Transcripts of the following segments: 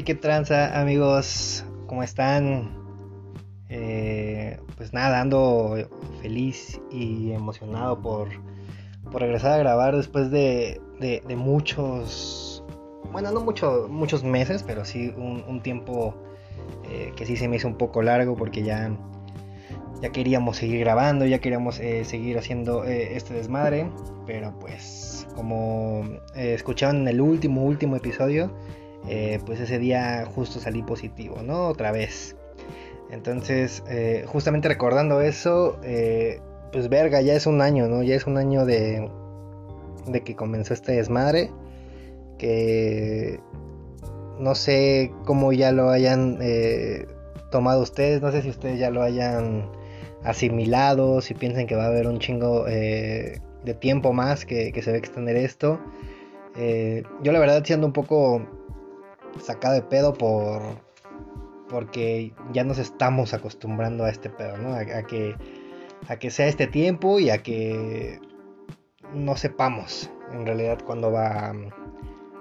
tal? ¿Qué tranza amigos? ¿Cómo están? Eh, pues nada, ando feliz y emocionado por, por regresar a grabar después de, muchos, bueno, no mucho, muchos meses, pero sí un, tiempo eh, que sí se me hizo un poco largo porque ya, ya queríamos seguir grabando, ya queríamos eh, seguir haciendo este desmadre, pero pues como escucharon en el último, último episodio, eh, pues ese día justo salí positivo, ¿no? Otra vez. Entonces, eh, justamente recordando eso, eh, pues verga, ya es un año, ¿no? Ya es un año de, de que comenzó este desmadre. Que no sé cómo ya lo hayan tomado ustedes, no sé si ustedes ya lo hayan asimilado, si piensan que va a haber un chingo de tiempo más que, se va a extender esto. yo la verdad siendo un poco sacado de pedo por porque ya nos estamos acostumbrando a este pedo, ¿no? A, que a que sea este tiempo y a que no sepamos en realidad cuándo va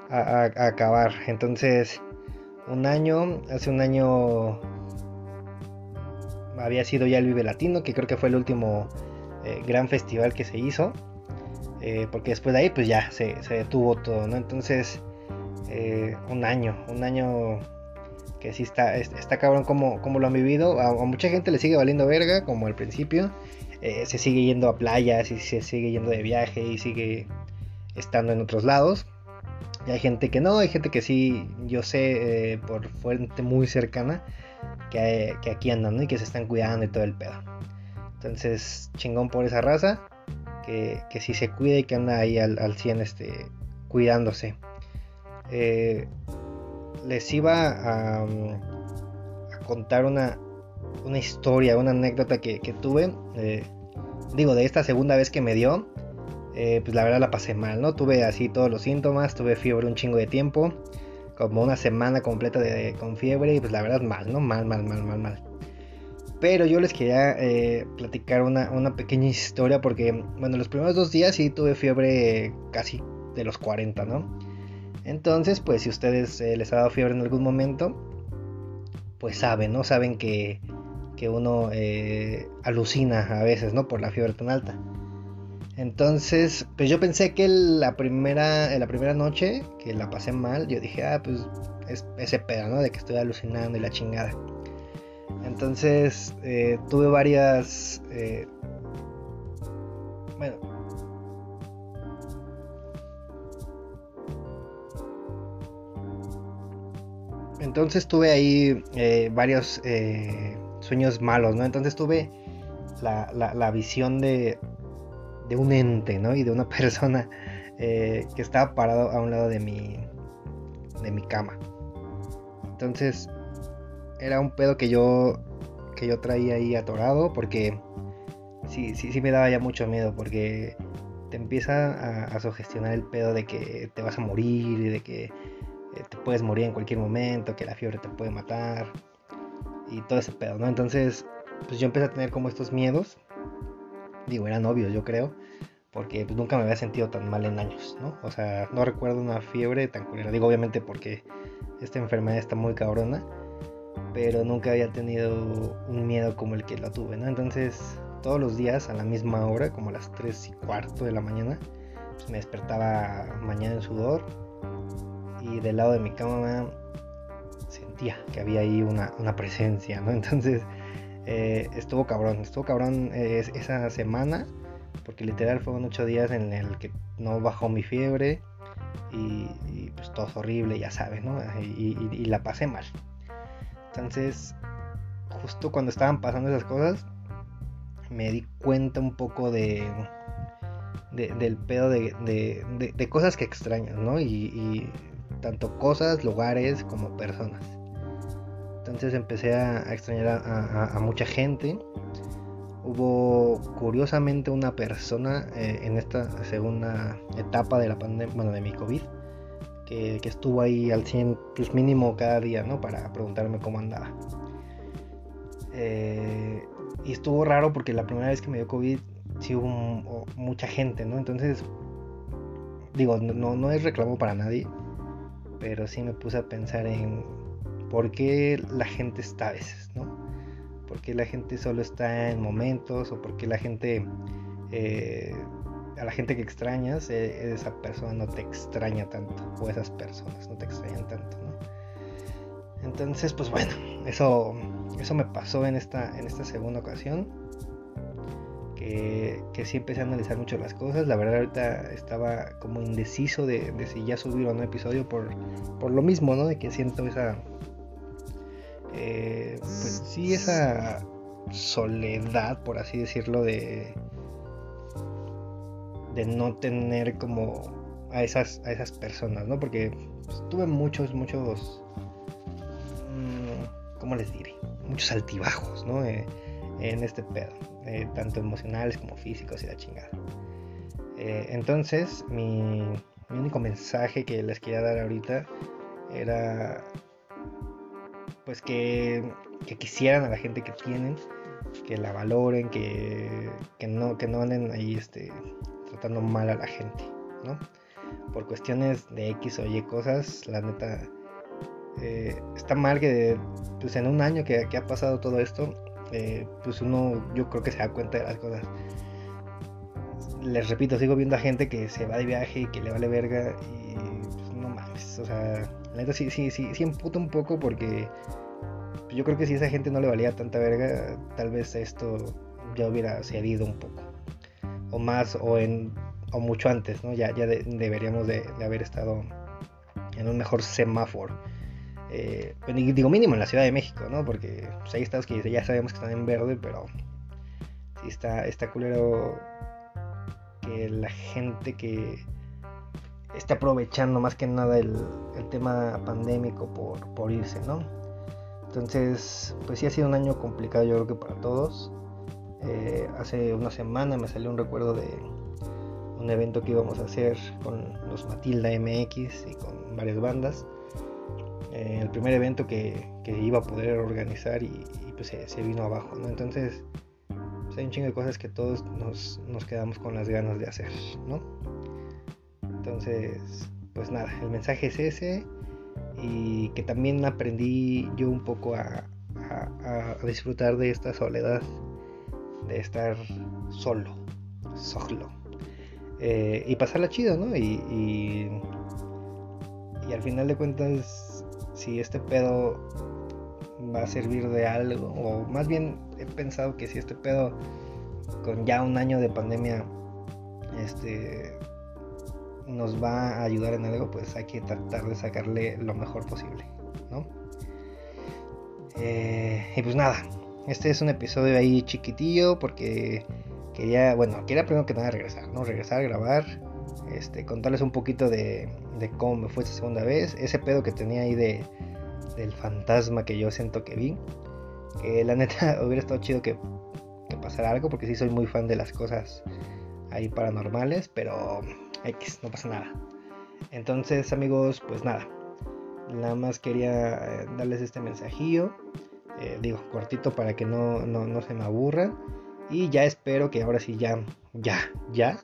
a, acabar. Entonces, un año, hace un año había sido ya el Vive Latino, que creo que fue el último eh, gran festival que se hizo. Eh, porque después de ahí pues ya se, se detuvo todo, ¿no? Entonces eh, un año, un año que sí está, está cabrón como, como lo han vivido. A, mucha gente le sigue valiendo verga, como al principio. Eh, se sigue yendo a playas y se sigue yendo de viaje y sigue estando en otros lados. Y hay gente que no, hay gente que sí, yo sé eh, por fuente muy cercana que, aquí andan y que se están cuidando y todo el pedo. Entonces, chingón por esa raza, que, que sí se cuida y que anda ahí al, al 100 este, cuidándose. Eh, les iba a, contar una, una, historia, una anécdota que, tuve. Eh, digo, de esta segunda vez que me dio, eh, pues la verdad la pasé mal, ¿no? Tuve así todos los síntomas, tuve fiebre un chingo de tiempo, como una semana completa de, con fiebre y pues la verdad mal, ¿no? Mal, mal, mal, mal, mal. Pero yo les quería platicar una, una, pequeña historia porque, bueno, los primeros dos días sí tuve fiebre casi de los 40, ¿no? Entonces, pues si ustedes eh, les ha dado fiebre en algún momento, pues saben, ¿no? Saben que, uno eh, alucina a veces, ¿no? Por la fiebre tan alta. Entonces, pues yo pensé que la primera, la primera noche que la pasé mal, yo dije, ah, pues es ese pedo, ¿no? De que estoy alucinando y la chingada. Entonces, eh, tuve varias... bueno, Entonces tuve ahí eh, varios eh, sueños malos, ¿no? Entonces tuve la, visión de, de, un ente, ¿no? Y de una persona eh, que estaba parado a un lado de mi, de mi cama. Entonces era un pedo que yo, que yo traía ahí atorado porque sí, sí, me daba ya mucho miedo porque te empieza a, a sugestionar el pedo de que te vas a morir y de que eh, te puedes morir en cualquier momento, que la fiebre te puede matar y todo ese pedo, ¿no? Entonces, pues yo empecé a tener como estos miedos. Digo, eran obvios, yo creo, porque pues, nunca me había sentido tan mal en años, ¿no? O sea, no recuerdo una fiebre tan culera. Digo, obviamente porque esta enfermedad está muy cabrona, pero nunca había tenido un miedo como el que la tuve, ¿no? Entonces, todos los días a la misma hora, como a las 3 y cuarto de la mañana, pues me despertaba mañana en sudor y del lado de mi cama sentía que había ahí una, presencia, ¿no? Entonces eh, estuvo cabrón, estuvo cabrón eh, esa semana, porque literal fueron ocho días en el que no bajó mi fiebre y, pues todo horrible, ya sabes, ¿no? Y, la pasé mal. Entonces, justo cuando estaban pasando esas cosas, me di cuenta un poco de, del pedo de, de, cosas que extraño, ¿no? Y, tanto cosas, lugares como personas. Entonces empecé a, extrañar a, mucha gente. Hubo curiosamente una persona eh, en esta segunda etapa de la pandemia, bueno, de mi COVID, que, estuvo ahí al 100, pues mínimo cada día, ¿no? Para preguntarme cómo andaba. Eh, y estuvo raro porque la primera vez que me dio COVID sí hubo mucha gente, ¿no? Entonces, digo, no, no es reclamo para nadie, pero sí me puse a pensar en por qué la gente está a veces, ¿no? ¿Por qué la gente solo está en momentos o por qué la gente, eh, a la gente que extrañas, eh, esa persona no te extraña tanto o esas personas no te extrañan tanto, ¿no? Entonces, pues bueno, eso, eso me pasó en esta, en esta segunda ocasión. Que, sí empecé a analizar mucho las cosas. La verdad ahorita estaba como indeciso de, si ya subir o no episodio por, por lo mismo, ¿no? De que siento esa, eh, pues sí, esa soledad, por así decirlo, de, de no tener como a esas, a esas personas, ¿no? Porque pues, tuve muchos, muchos, mmm, ¿cómo les diré? Muchos altibajos, ¿no? Eh, en este pedo, eh, tanto emocionales como físicos y la chingada. Eh, entonces, mi, mi único mensaje que les quería dar ahorita era pues que, quisieran a la gente que tienen, que la valoren, que, no, que no anden ahí este, tratando mal a la gente, ¿no? Por cuestiones de X o Y cosas, la neta, eh, está mal que pues en un año que, ha pasado todo esto, eh, pues uno yo creo que se da cuenta de las cosas. Les repito, sigo viendo a gente que se va de viaje y que le vale verga y pues, no mames, o sea, la neta sí, sí, sí, sí emputa un poco porque yo creo que si esa gente no le valía tanta verga, tal vez esto ya hubiera cedido un poco. O más, o en o mucho antes, ¿no? Ya, ya deberíamos de, haber estado en un mejor semáforo. Eh, pues, digo mínimo en la Ciudad de México, ¿no? Porque pues, hay estados que ya sabemos que están en verde, pero sí está, está culero que la gente que esté aprovechando más que nada el, tema pandémico por, por irse, ¿no? Entonces, pues sí ha sido un año complicado yo creo que para todos. Eh, hace una semana me salió un recuerdo de un evento que íbamos a hacer con los Matilda MX y con varias bandas. Eh, el primer evento que, iba a poder organizar y, pues se, vino abajo, ¿no? Entonces, pues hay un chingo de cosas que todos nos, nos quedamos con las ganas de hacer, ¿no? Entonces, pues nada, el mensaje es ese y que también aprendí yo un poco a, disfrutar de esta soledad, de estar solo, solo. Eh, y pasarla chido, ¿no? Y, y, al final de cuentas, si este pedo va a servir de algo, o más bien he pensado que si este pedo con ya un año de pandemia, este nos va a ayudar en algo, pues hay que tratar de sacarle lo mejor posible, ¿no? Eh, y pues nada, este es un episodio ahí chiquitillo porque quería, bueno, quería primero que nada regresar, ¿no? Regresar grabar, este, contarles un poquito de, de cómo me fue esta segunda vez, ese pedo que tenía ahí de, del fantasma que yo siento que vi, que la neta hubiera estado chido que, que pasara algo porque sí soy muy fan de las cosas ahí paranormales, pero X, no pasa nada. Entonces, amigos, pues nada. Nada más quería eh, darles este mensajillo. Eh, digo, cortito para que no, no, se me aburran. Y ya espero que ahora sí ya, ya, ya.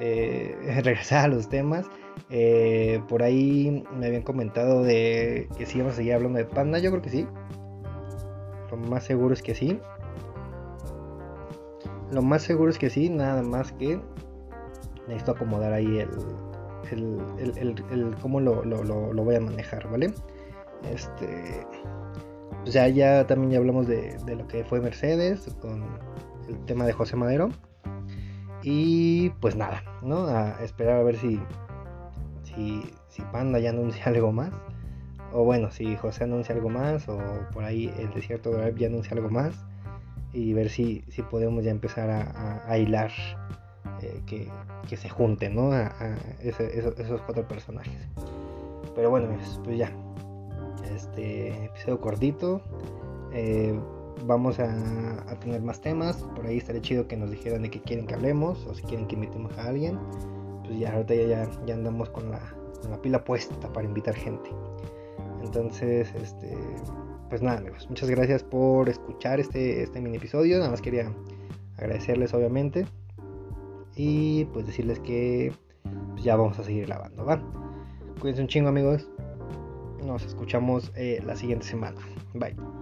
Eh, regresar a los temas. por ahí me habían comentado de que si íbamos a seguir hablando de panda. Yo creo que sí. Lo más seguro es que sí. Lo más seguro es que sí, nada más que necesito acomodar ahí el, el, cómo lo, voy a manejar, ¿vale? Este, pues ya, ya también ya hablamos de, lo que fue Mercedes con el tema de José Madero. Y pues nada, ¿no? A esperar a ver si, si, Panda ya anuncia algo más. O bueno, si José anuncia algo más. O por ahí el desierto de ya anuncia algo más. Y ver si, si podemos ya empezar a, hilar eh, que, se junten, ¿no? A, esos, cuatro personajes. Pero bueno, pues ya. Este episodio cortito. Eh, vamos a, tener más temas. Por ahí estaría chido que nos dijeran de qué quieren que hablemos o si quieren que invitemos a alguien. Pues ya ahorita ya, ya, andamos con la, con la pila puesta para invitar gente. Entonces, este, pues nada, amigos, muchas gracias por escuchar este, este mini episodio. Nada más quería agradecerles, obviamente y pues decirles que pues, ya vamos a seguir grabando, ¿va? Cuídense un chingo amigos. Nos escuchamos eh, la siguiente semana. Bye.